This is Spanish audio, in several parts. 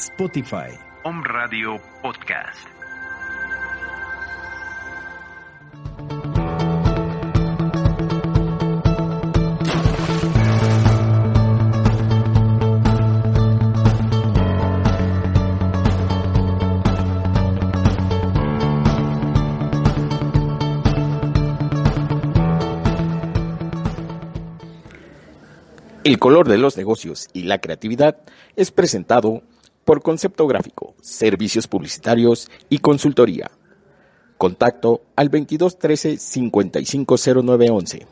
Spotify. Om Radio Podcast. El color de los negocios y la creatividad es presentado por Concepto Gráfico, Servicios Publicitarios y Consultoría. Contacto al 2213 550911.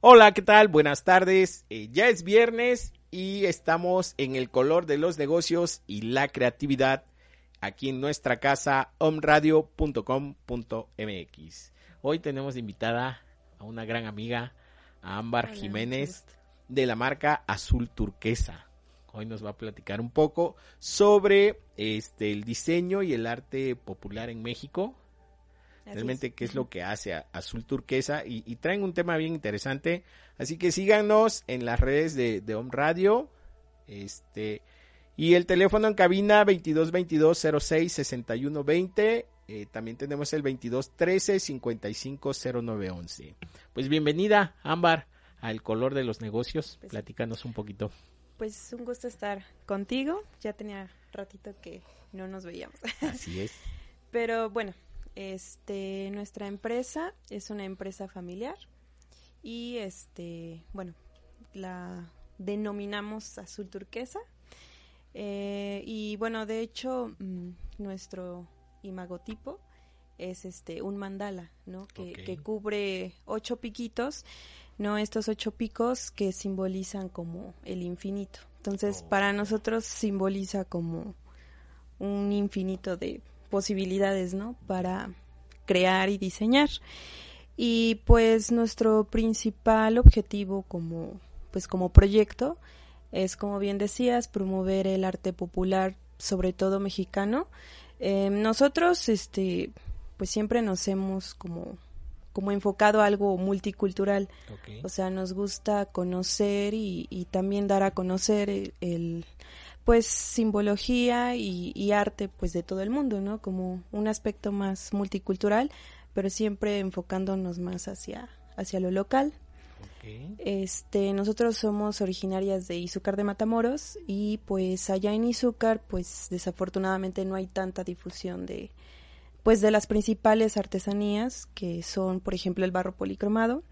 Hola, ¿qué tal? Buenas tardes. Eh, ya es viernes y estamos en el color de los negocios y la creatividad aquí en nuestra casa omradio.com.mx. Hoy tenemos invitada a una gran amiga, a Ámbar Jiménez de la marca Azul Turquesa. Hoy nos va a platicar un poco sobre este el diseño y el arte popular en México. Realmente qué es lo que hace Azul Turquesa y, traen un tema bien interesante. Así que síganos en las redes de, de Home Radio. Este y el teléfono en cabina 2222 06 61 20. también tenemos el 2213 55 0911. Pues bienvenida, Ámbar al color de los negocios. Pues, Platícanos un poquito. Pues un gusto estar contigo. Ya tenía ratito que no nos veíamos. Así es. Pero bueno, este, nuestra empresa es una empresa familiar y este, bueno, la denominamos azul turquesa. Eh, y bueno, de hecho, mm, nuestro imagotipo es este un mandala, ¿no? Que, que cubre ocho piquitos ¿no? Estos ocho picos que simbolizan como el infinito. Entonces, oh. para nosotros simboliza como un infinito de posibilidades, ¿no? Para crear y diseñar. Y pues nuestro principal objetivo como pues como proyecto es como bien decías promover el arte popular sobre todo mexicano eh, nosotros este pues siempre nos hemos como como enfocado a algo multicultural. O sea, nos gusta conocer y, también dar a conocer el, pues simbología y, arte pues de todo el mundo, ¿no? Como un aspecto más multicultural, pero siempre enfocándonos más hacia, hacia lo local. Este, nosotros somos originarias de Izúcar de Matamoros y pues allá en Izúcar pues desafortunadamente no hay tanta difusión de, pues de las principales artesanías que son por ejemplo el barro policromado.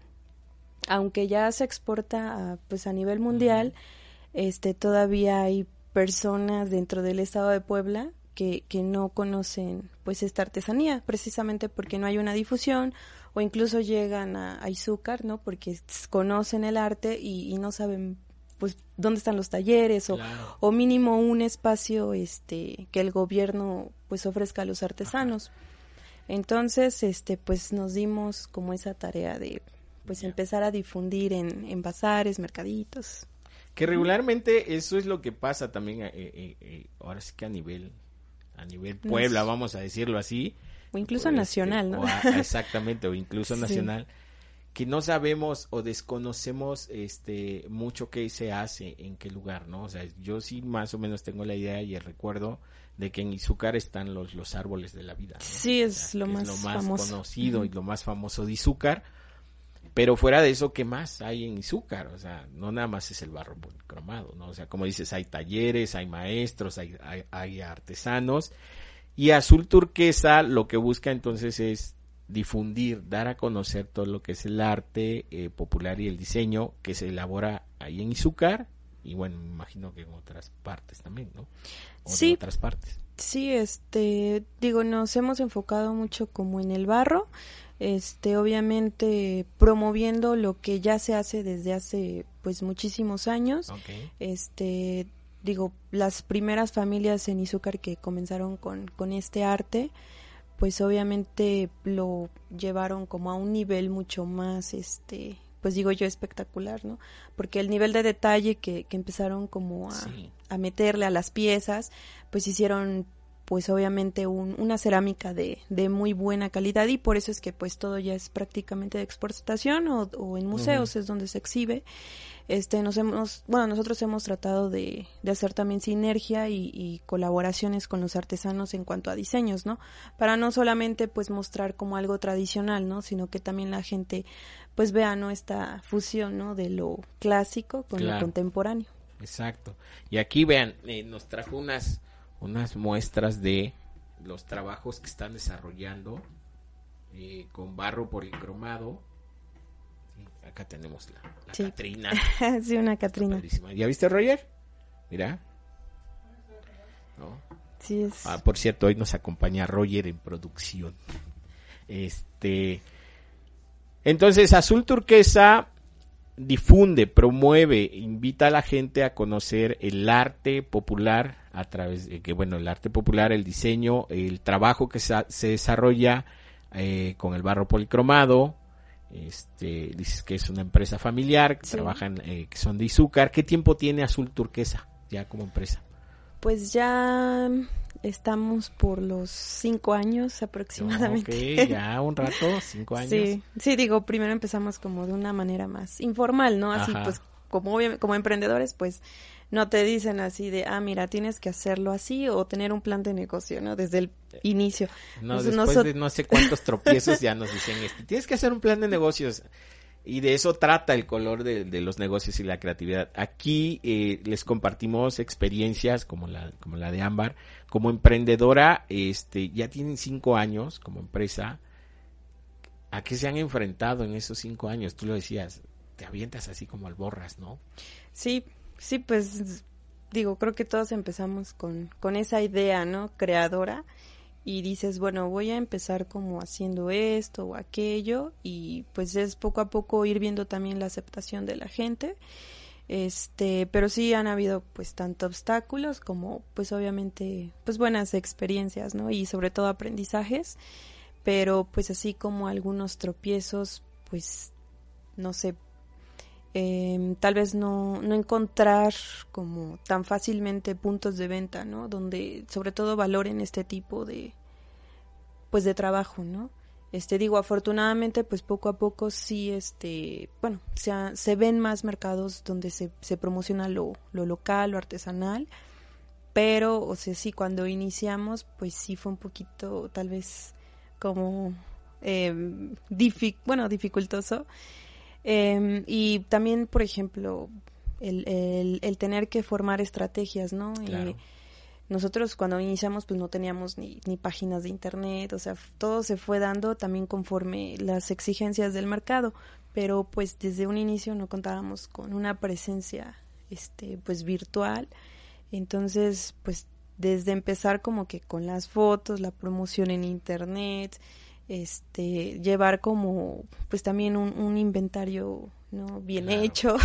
Aunque ya se exporta a, pues a nivel mundial este todavía hay personas dentro del estado de Puebla que, que no conocen pues esta artesanía precisamente porque no hay una difusión o incluso llegan a, a Izúcar no porque conocen el arte y, no saben pues dónde están los talleres o, o, mínimo un espacio este que el gobierno pues ofrezca a los artesanos. Entonces, este, pues nos dimos como esa tarea de pues empezar a difundir en, en bazares, mercaditos. Que regularmente eso es lo que pasa también, eh, eh, eh, ahora sí que a nivel, a nivel Puebla, vamos a decirlo así. O incluso pues, nacional, ¿no? exactamente, o incluso nacional, que no sabemos o desconocemos este mucho qué se hace, en qué lugar, ¿no? O sea, yo sí más o menos tengo la idea y el recuerdo de que en Izúcar están los, los árboles de la vida. Sí, es, lo, más lo más conocido y lo más famoso de Izúcar. Pero fuera de eso, ¿qué más hay en Izúcar? O sea, no nada más es el barro cromado, ¿no? O sea, como dices, hay talleres, hay maestros, hay, hay, artesanos. Y Azul Turquesa lo que busca entonces es difundir, dar a conocer todo lo que es el arte eh, popular y el diseño que se elabora ahí en Izúcar y bueno, me imagino que en otras partes también, ¿no? sí. otras partes. Sí, este, digo, nos hemos enfocado mucho como en el barro, este, obviamente promoviendo lo que ya se hace desde hace, pues, muchísimos años. Este, digo, las primeras familias en Izúcar que comenzaron con, con este arte, pues obviamente lo llevaron como a un nivel mucho más, este, pues digo yo espectacular, ¿no? Porque el nivel de detalle que, que empezaron como a, a, meterle a las piezas, pues hicieron pues obviamente una cerámica de, de, muy buena calidad y por eso es que pues todo ya es prácticamente de exportación o, en museos es donde se exhibe. Este, nos hemos, bueno, nosotros hemos tratado de, de hacer también sinergia y, y, colaboraciones con los artesanos en cuanto a diseños, ¿no? Para no solamente pues mostrar como algo tradicional, ¿no? Sino que también la gente pues vea, ¿no? Esta fusión, ¿no? De lo clásico con lo contemporáneo. Exacto. Y aquí vean, eh, nos trajo unas unas muestras de los trabajos que están desarrollando eh, con barro policromado. acá tenemos la, Catrina. sí, una Catrina. ¿Ya viste, Roger? Mira. Sí, es... Ah, por cierto, hoy nos acompaña Roger en producción. Este. Entonces, Azul Turquesa difunde, promueve, invita a la gente a conocer el arte popular a través de que, bueno, el arte popular, el diseño, el trabajo que se, desarrolla eh, con el barro policromado. Este, dices que es una empresa familiar, que trabajan, eh, que son de Izúcar. ¿Qué tiempo tiene Azul Turquesa ya como empresa? Pues ya estamos por los cinco años aproximadamente. Ok, ya un rato, cinco años. Sí, sí, digo, primero empezamos como de una manera más informal, ¿no? Así pues como, como emprendedores, pues no te dicen así de, ah, mira, tienes que hacerlo así o tener un plan de negocio, ¿no? Desde el inicio. No, después de no sé cuántos tropiezos ya nos dicen, este, tienes que hacer un plan de negocios. Y de eso trata el color de, los negocios y la creatividad. Aquí eh, les compartimos experiencias como la, como la de Ámbar. Como emprendedora, este, ya tienen cinco años como empresa. ¿A qué se han enfrentado en esos cinco años? Tú lo decías, te avientas así como alborras, ¿no? Sí, sí, pues digo, creo que todos empezamos con, con esa idea, ¿no? Creadora y dices, bueno, voy a empezar como haciendo esto o aquello y pues es poco a poco ir viendo también la aceptación de la gente. Este, pero sí han habido pues tanto obstáculos como pues obviamente pues buenas experiencias, ¿no? Y sobre todo aprendizajes, pero pues así como algunos tropiezos, pues no sé, Em, tal vez no, no encontrar como tan fácilmente puntos de venta, ¿no? Donde sobre todo valoren este tipo de, pues de trabajo, ¿no? Este, digo, afortunadamente, pues poco a poco sí, este, bueno, se, se ven más mercados donde se, se promociona lo, lo local, lo artesanal, pero, o sea, sí, cuando iniciamos, pues sí fue un poquito, tal vez, como, eh, bueno, dificultoso, Em, y también, por ejemplo, el, el, tener que formar estrategias, ¿no? Eh, nosotros cuando iniciamos pues no teníamos ni, ni páginas de internet, o sea, todo se fue dando también conforme las exigencias del mercado, pero pues desde un inicio no contábamos con una presencia este pues virtual. Entonces, pues desde empezar como que con las fotos, la promoción en internet, este llevar como pues también un, inventario no bien hecho.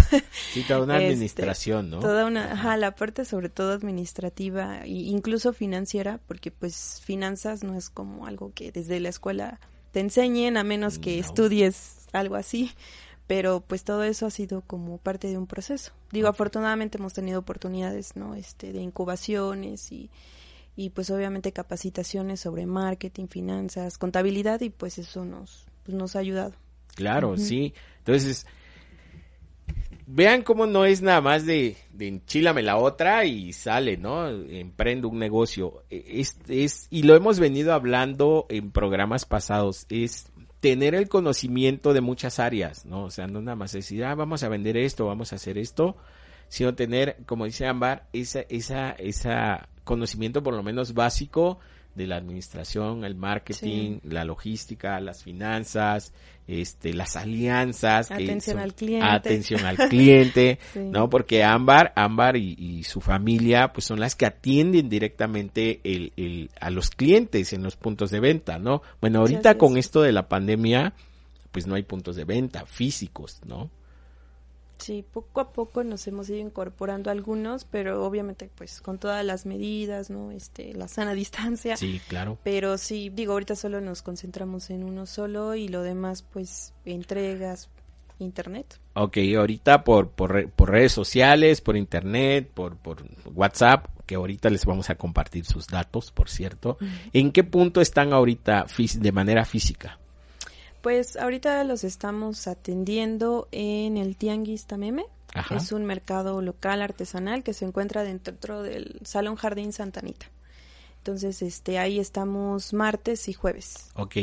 Sí toda una este, administración no toda una ajá, la parte sobre todo administrativa e incluso financiera porque pues finanzas no es como algo que desde la escuela te enseñen a menos que estudies algo así. Pero pues todo eso ha sido como parte de un proceso. Digo afortunadamente hemos tenido oportunidades no este de incubaciones y y pues obviamente capacitaciones sobre marketing, finanzas, contabilidad y pues eso nos, pues, nos ha ayudado. Claro, sí. Entonces, vean cómo no es nada más de, de enchílame la otra y sale, ¿no? Emprendo un negocio. E, es, es, y lo hemos venido hablando en programas pasados, es tener el conocimiento de muchas áreas, ¿no? O sea, no nada más decir, ah, vamos a vender esto, vamos a hacer esto, sino tener, como dice Ambar, esa, esa, esa conocimiento por lo menos básico de la administración, el marketing, la logística, las finanzas, este, las alianzas, atención al cliente, atención al cliente, no, porque Ámbar, Ámbar y, su familia, pues son las que atienden directamente el, el, a los clientes en los puntos de venta, no. Bueno, ahorita con esto de la pandemia, pues no hay puntos de venta físicos, no. Sí, poco a poco nos hemos ido incorporando algunos, pero obviamente pues con todas las medidas, ¿no? Este, la sana distancia. Sí, claro. Pero sí, digo, ahorita solo nos concentramos en uno solo y lo demás pues entregas, internet. Ok, ahorita por, por, por redes sociales, por internet, por, por WhatsApp, que ahorita les vamos a compartir sus datos, por cierto. ¿En qué punto están ahorita de manera física? Pues ahorita los estamos atendiendo en el Tianguis Tameme. Es un mercado local artesanal que se encuentra dentro del Salón Jardín Santanita. Entonces, este, ahí estamos martes y jueves. Ok.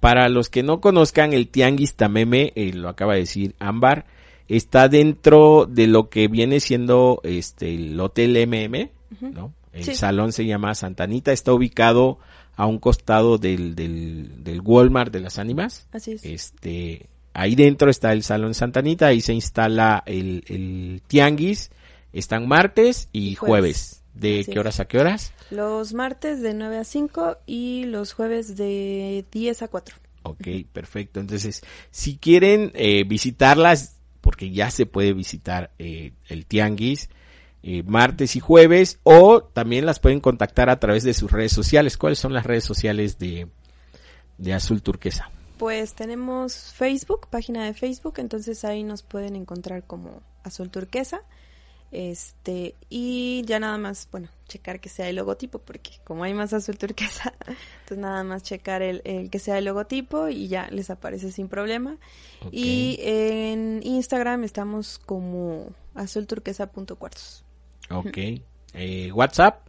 Para los que no conozcan el Tianguis Tameme, eh, lo acaba de decir Ámbar, está dentro de lo que viene siendo este el Hotel MM, ¿no? El salón se llama Santanita, está ubicado a un costado del, del, Walmart de las ánimas. Así es. Este, ahí dentro está el Salón Santanita, ahí se instala el, el tianguis, están martes y jueves. ¿De qué horas a qué horas? Los martes de 9 a 5 y los jueves de 10 a 4. Ok, perfecto. Entonces, si quieren eh, visitarlas, porque ya se puede visitar eh, el tianguis, eh, martes y jueves o también las pueden contactar a través de sus redes sociales. ¿Cuáles son las redes sociales de, de Azul Turquesa? Pues tenemos Facebook, página de Facebook, entonces ahí nos pueden encontrar como Azul Turquesa. Este, y ya nada más, bueno, checar que sea el logotipo, porque como hay más azul turquesa, entonces nada más checar el, el que sea el logotipo y ya les aparece sin problema. Y en Instagram estamos como azulturquesa.cuartos. Ok. Eh, WhatsApp.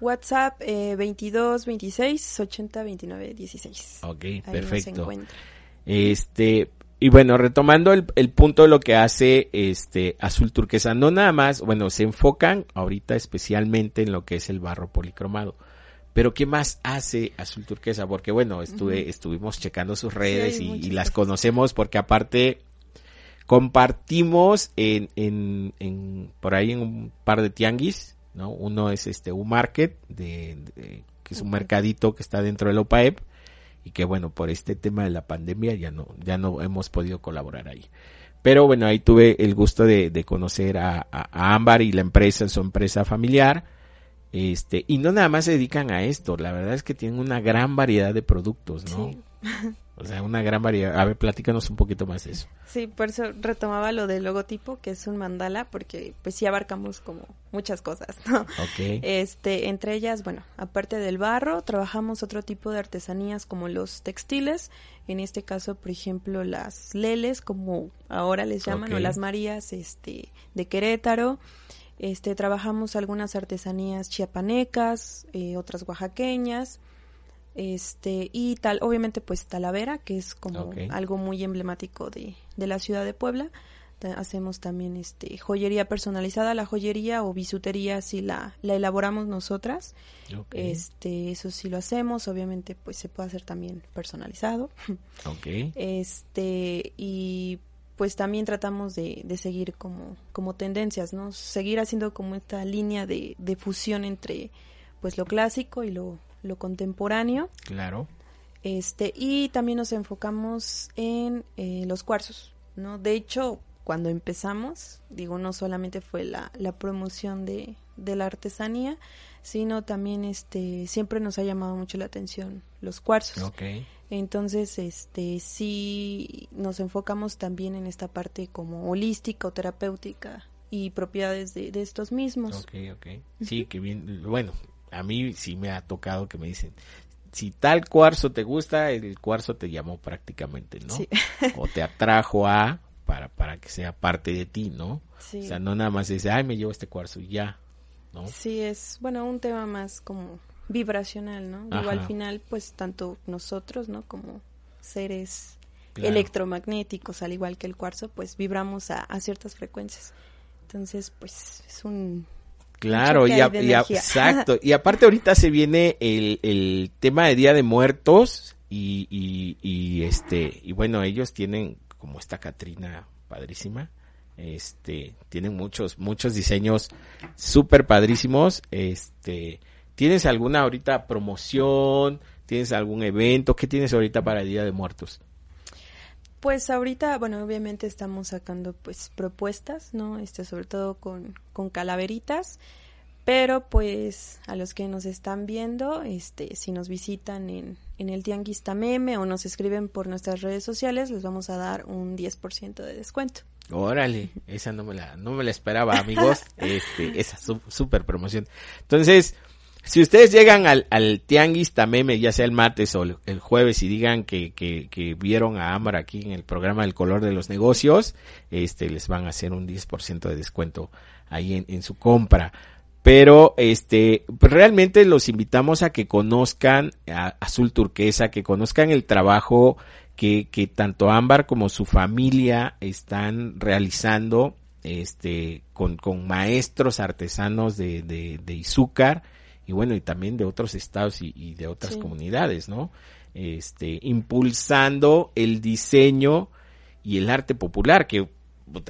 WhatsApp eh, 22 26 80 29 16. Ok, perfecto. Este, y bueno, retomando el, el, punto de lo que hace este Azul Turquesa, no nada más, bueno, se enfocan ahorita especialmente en lo que es el barro policromado. Pero ¿qué más hace Azul Turquesa? Porque bueno, estuve, estuvimos checando sus redes y, y, las conocemos porque aparte compartimos en, en, en, por ahí en un par de tianguis, ¿no? Uno es este un market de, que es un mercadito que está dentro del OPAEP y que bueno, por este tema de la pandemia ya no, ya no hemos podido colaborar ahí. Pero bueno, ahí tuve el gusto de, de conocer a, a, Ámbar y la empresa, su empresa familiar. Este, y no nada más se dedican a esto, la verdad es que tienen una gran variedad de productos, ¿no? Sí. O sea, una gran variedad. A ver, platícanos un poquito más de eso. Sí, por eso retomaba lo del logotipo, que es un mandala, porque pues sí abarcamos como muchas cosas, ¿no? Ok. Este, entre ellas, bueno, aparte del barro, trabajamos otro tipo de artesanías como los textiles, en este caso, por ejemplo, las leles, como ahora les llaman, o las marías, este, de Querétaro. Este, trabajamos algunas artesanías chiapanecas, eh, otras oaxaqueñas, este y tal obviamente pues Talavera que es como algo muy emblemático de, de la ciudad de Puebla. Hacemos también este joyería personalizada la joyería o bisutería si la, la elaboramos nosotras. Este eso sí lo hacemos obviamente pues se puede hacer también personalizado. Este y pues también tratamos de, de seguir como como tendencias no seguir haciendo como esta línea de, de fusión entre pues lo clásico y lo lo contemporáneo. Claro. Este, y también nos enfocamos en eh, los cuarzos, ¿no? De hecho, cuando empezamos, digo, no solamente fue la, la promoción de, de la artesanía, sino también este siempre nos ha llamado mucho la atención los cuarzos. Okay. Entonces, este sí nos enfocamos también en esta parte como holística o terapéutica y propiedades de, de estos mismos. Ok, ok. Sí, que bien, bueno, a mí sí me ha tocado que me dicen, si tal cuarzo te gusta, el cuarzo te llamó prácticamente, ¿no? o te atrajo a para para que sea parte de ti, ¿no? Sí. O sea, no nada más dice, ay, me llevo este cuarzo y ya, ¿no? Sí, es, bueno, un tema más como vibracional, ¿no? Digo, al final, pues, tanto nosotros, ¿no? Como seres claro. electromagnéticos, al igual que el cuarzo, pues, vibramos a, a ciertas frecuencias. Entonces, pues, es un Claro, y, a, y a, exacto. Y aparte ahorita se viene el, el tema de Día de Muertos y, y, y, este, y bueno, ellos tienen como esta Catrina padrísima. Este, tienen muchos, muchos diseños súper padrísimos. Este, ¿tienes alguna ahorita promoción? ¿Tienes algún evento? ¿Qué tienes ahorita para el Día de Muertos? Pues ahorita, bueno, obviamente estamos sacando pues propuestas, ¿no? Este, sobre todo con, con calaveritas, pero pues a los que nos están viendo, este, si nos visitan en, en el Tianguis Tameme o nos escriben por nuestras redes sociales, les vamos a dar un 10% de descuento. Órale, esa no me la, no me la esperaba, amigos. Este, esa super promoción. Entonces, si ustedes llegan al, al Tianguis Tameme, ya sea el martes o el, jueves, y digan que, que, que, vieron a Amar aquí en el programa El Color de los Negocios, este, les van a hacer un 10% de descuento ahí en, en su compra. Pero, este, realmente los invitamos a que conozcan a Azul Turquesa, que conozcan el trabajo que, que tanto Ámbar como su familia están realizando, este, con, con maestros artesanos de, de, de Izúcar, y bueno, y también de otros estados y, de otras comunidades, ¿no? Este, impulsando el diseño y el arte popular, que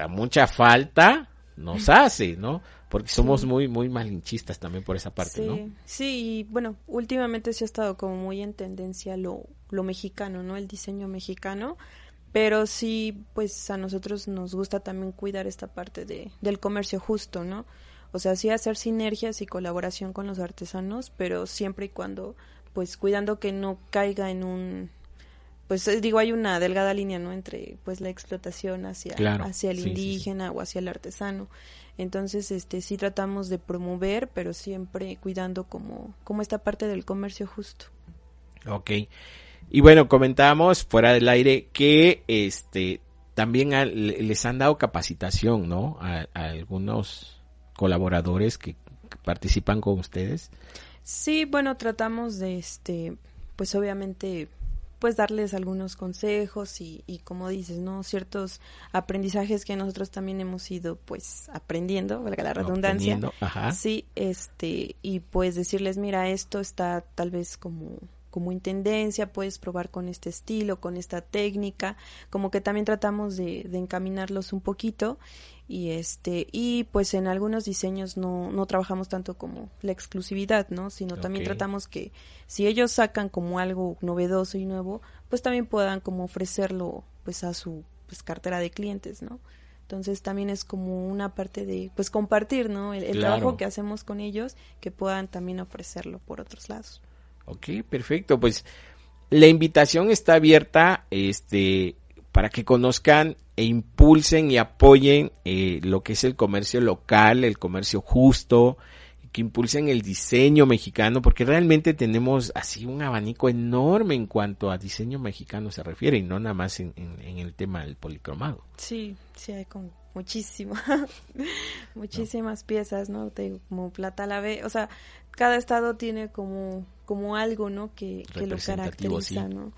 mucha falta nos hace, ¿no? Porque somos muy, muy malinchistas también por esa parte, ¿no? Sí, y bueno, últimamente se ha estado como muy en tendencia lo, lo mexicano, ¿no? El diseño mexicano, pero sí, pues a nosotros nos gusta también cuidar esta parte de, del comercio justo, ¿no? O sea, sí hacer sinergias y colaboración con los artesanos, pero siempre y cuando, pues cuidando que no caiga en un, pues digo, hay una delgada línea, ¿no? Entre, pues la explotación hacia, hacia el indígena o hacia el artesano. Entonces, este, sí tratamos de promover, pero siempre cuidando como, como esta parte del comercio justo. Ok. Y bueno, comentamos fuera del aire que, este, también les han dado capacitación, ¿no? a algunos colaboradores que, participan con ustedes? Sí, bueno, tratamos de, este, pues obviamente, pues darles algunos consejos y, y como dices, ¿no? Ciertos aprendizajes que nosotros también hemos ido, pues, aprendiendo, valga la redundancia. Ajá. Sí, este, y pues decirles, mira, esto está tal vez como como intendencia, puedes probar con este estilo, con esta técnica, como que también tratamos de, de encaminarlos un poquito y este y pues en algunos diseños no, no trabajamos tanto como la exclusividad no sino también tratamos que si ellos sacan como algo novedoso y nuevo pues también puedan como ofrecerlo pues a su pues cartera de clientes no entonces también es como una parte de pues compartir no el, trabajo que hacemos con ellos que puedan también ofrecerlo por otros lados Ok, perfecto pues la invitación está abierta este para que conozcan e impulsen y apoyen eh, lo que es el comercio local, el comercio justo, que impulsen el diseño mexicano, porque realmente tenemos así un abanico enorme en cuanto a diseño mexicano se refiere, y no nada más en, el tema del policromado. Sí, sí, hay como muchísimo, muchísimas piezas, ¿no? como plata la ve, o sea, cada estado tiene como, como algo, ¿no? Que, que lo caracteriza, ¿no?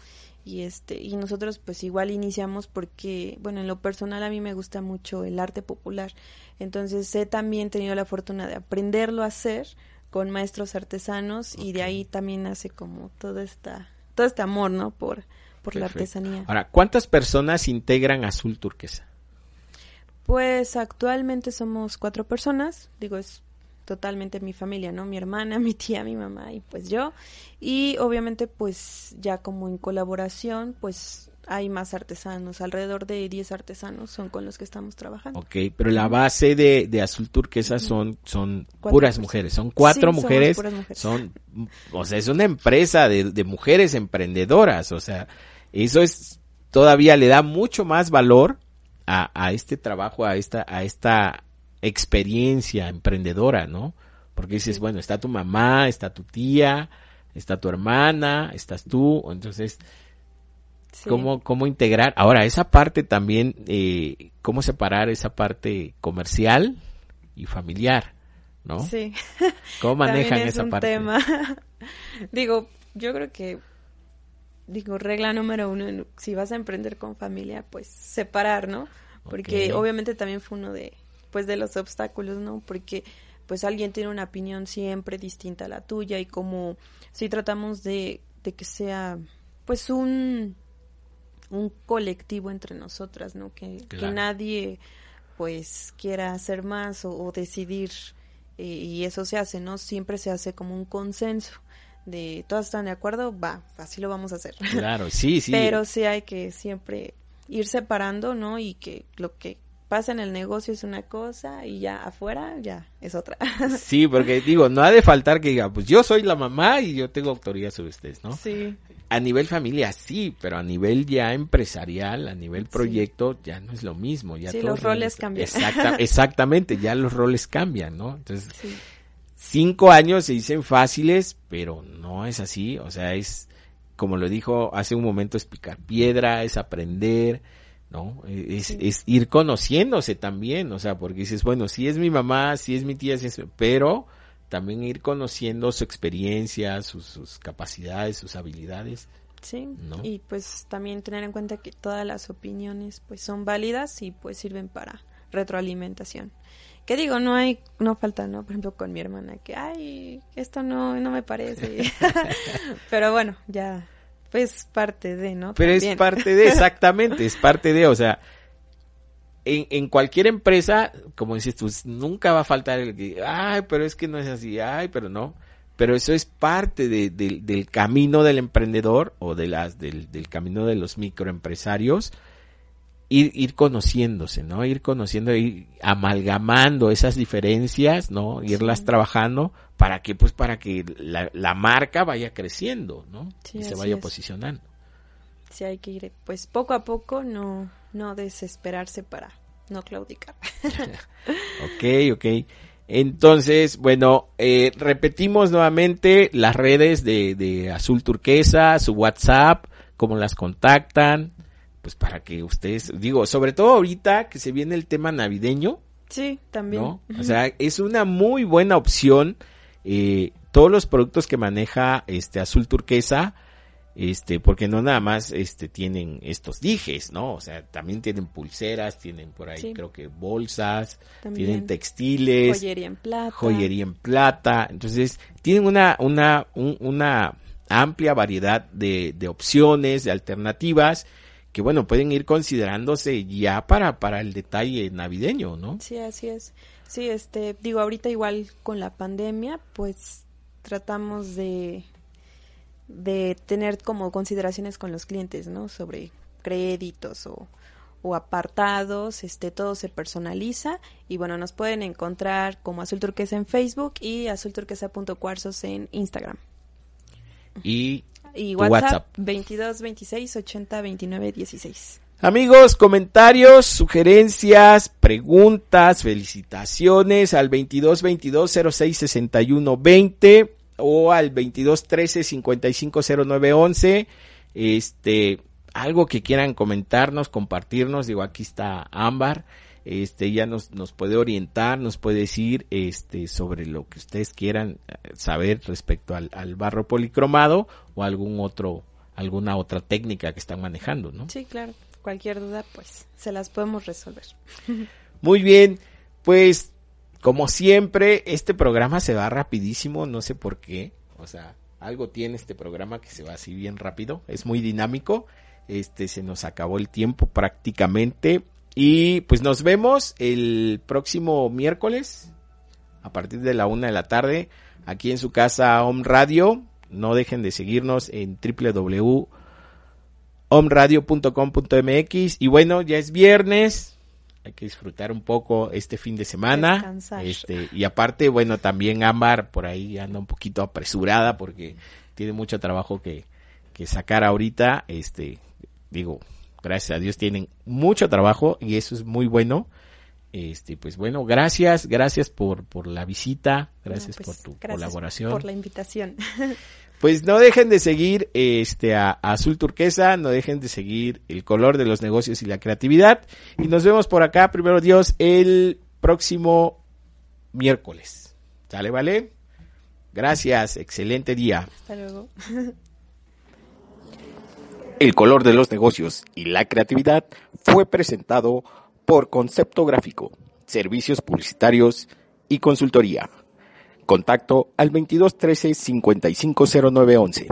y este y nosotros pues igual iniciamos porque bueno en lo personal a mí me gusta mucho el arte popular. Entonces he también tenido la fortuna de aprenderlo a hacer con maestros artesanos y de ahí también nace como todo esta todo este amor no por por la artesanía. Ahora cuántas personas integran Azul Turquesa pues actualmente somos cuatro personas. Digo es totalmente mi familia, ¿no? Mi hermana, mi tía, mi mamá y pues yo. Y obviamente pues ya como en colaboración pues hay más artesanos, alrededor de 10 artesanos son con los que estamos trabajando. Ok, pero la base de, de Azul Turquesa son, son puras mujeres, son cuatro mujeres, son, o sea, es una empresa de, de mujeres emprendedoras, o sea, eso es, todavía le da mucho más valor a, a este trabajo, a esta, a esta experiencia emprendedora, ¿no? Porque dices, bueno, está tu mamá, está tu tía, está tu hermana, estás tú, entonces, ¿cómo, ¿cómo integrar? Ahora, esa parte también, eh, ¿cómo separar esa parte comercial y familiar? ¿No? Sí. ¿Cómo manejan esa un parte? Tema. digo, yo creo que, digo, regla número uno, si vas a emprender con familia, pues separar, ¿no? Porque obviamente también fue uno de, pues de los obstáculos, ¿no? Porque pues alguien tiene una opinión siempre distinta a la tuya y como si tratamos de, de que sea pues un un colectivo entre nosotras, ¿no? Que, que nadie pues quiera hacer más o, decidir eh, y eso se hace, ¿no? Siempre se hace como un consenso de todas están de acuerdo, va, así lo vamos a hacer. Claro, sí, sí. Pero sí hay que siempre ir separando, ¿no? Y que lo que pasa en el negocio es una cosa y ya afuera ya es otra. Sí, porque digo, no ha de faltar que diga, pues yo soy la mamá y yo tengo autoridad sobre ustedes, ¿no? Sí. a nivel familia sí, pero a nivel ya empresarial, a nivel proyecto, ya no es lo mismo. Ya sí, los roles cambian. Exacta, exactamente, ya los roles cambian, ¿no? Entonces, cinco años se dicen fáciles, pero no es así. O sea, es, como lo dijo hace un momento, es picar piedra, es aprender, ¿no? Es, es ir conociéndose también, o sea, porque dices, bueno, si es mi mamá, si es mi tía, es, pero también ir conociendo su experiencia, sus, capacidades, sus habilidades. Sí, y pues también tener en cuenta que todas las opiniones pues son válidas y pues sirven para retroalimentación. Que digo, no hay, no falta, ¿no? Por ejemplo, con mi hermana, que, ay, esto no, no me parece. Pero bueno, ya, pues parte de, ¿no? Pero es parte de, exactamente, es parte de, o sea, en, en, cualquier empresa, como dices tú, nunca va a faltar el que, ay, pero es que no es así, ay, pero no. Pero eso es parte de, del camino del emprendedor o de las, del, del camino de los microempresarios. Ir, ir conociéndose, ¿no? Ir conociendo, ir amalgamando esas diferencias, ¿no? Irlas trabajando para que, pues, para que la, la marca vaya creciendo, ¿no? y se vaya posicionando. Sí, hay que ir, pues, poco a poco, no, no desesperarse para no claudicar. ok, ok. Entonces, bueno, eh, repetimos nuevamente las redes de, de Azul Turquesa, su WhatsApp, cómo las contactan, pues para que ustedes, digo, sobre todo ahorita que se viene el tema navideño. Sí, también. ¿no? O sea, es una muy buena opción. Eh, todos los productos que maneja este Azul Turquesa, este, porque no nada más este tienen estos dijes, ¿no? O sea, también tienen pulseras, tienen por ahí creo que bolsas, tienen textiles, joyería en plata, joyería en plata, entonces tienen una una una amplia variedad de, de opciones, de alternativas que bueno, pueden ir considerándose ya para para el detalle navideño, ¿no? Sí, así es. Sí, este, digo, ahorita igual con la pandemia, pues tratamos de de tener como consideraciones con los clientes, ¿no? Sobre créditos o, apartados, este, todo se personaliza y bueno, nos pueden encontrar como Azul Turquesa en Facebook y azulturquesa.cuarzos en Instagram. Y, y WhatsApp, 22 26 80 29 16. Amigos, comentarios, sugerencias, preguntas, felicitaciones al 22 22 06 61 20 o al 22 13 55 09 11. Este, algo que quieran comentarnos, compartirnos, digo, aquí está Ámbar, este, ya nos, nos puede orientar, nos puede decir, este, sobre lo que ustedes quieran eh, saber respecto al, al barro policromado o algún otro, alguna otra técnica que están manejando, ¿no? Sí, claro. Cualquier duda, pues, se las podemos resolver. Muy bien, pues como siempre, este programa se va rapidísimo, no sé por qué. O sea, algo tiene este programa que se va así bien rápido, es muy dinámico. Este se nos acabó el tiempo prácticamente y pues nos vemos el próximo miércoles a partir de la una de la tarde aquí en su casa Home Radio. No dejen de seguirnos en www.omradio.com.mx y bueno, ya es viernes, hay que disfrutar un poco este fin de semana. Este, y aparte, bueno, también Ámbar por ahí anda un poquito apresurada porque tiene mucho trabajo que, que sacar ahorita. Este, digo, gracias a Dios tienen mucho trabajo y eso es muy bueno. Este, pues bueno, gracias, gracias por, por la visita, gracias pues, por tu colaboración. Por la invitación. Pues no dejen de seguir este a, Azul Turquesa, no dejen de seguir el color de los negocios y la creatividad. Y nos vemos por acá, primero Dios, el próximo miércoles. ¿Sale, vale? Gracias, excelente día. Hasta luego. El color de los negocios y la creatividad fue presentado por Concepto Gráfico, Servicios Publicitarios y Consultoría. Contacto al 2213 550911.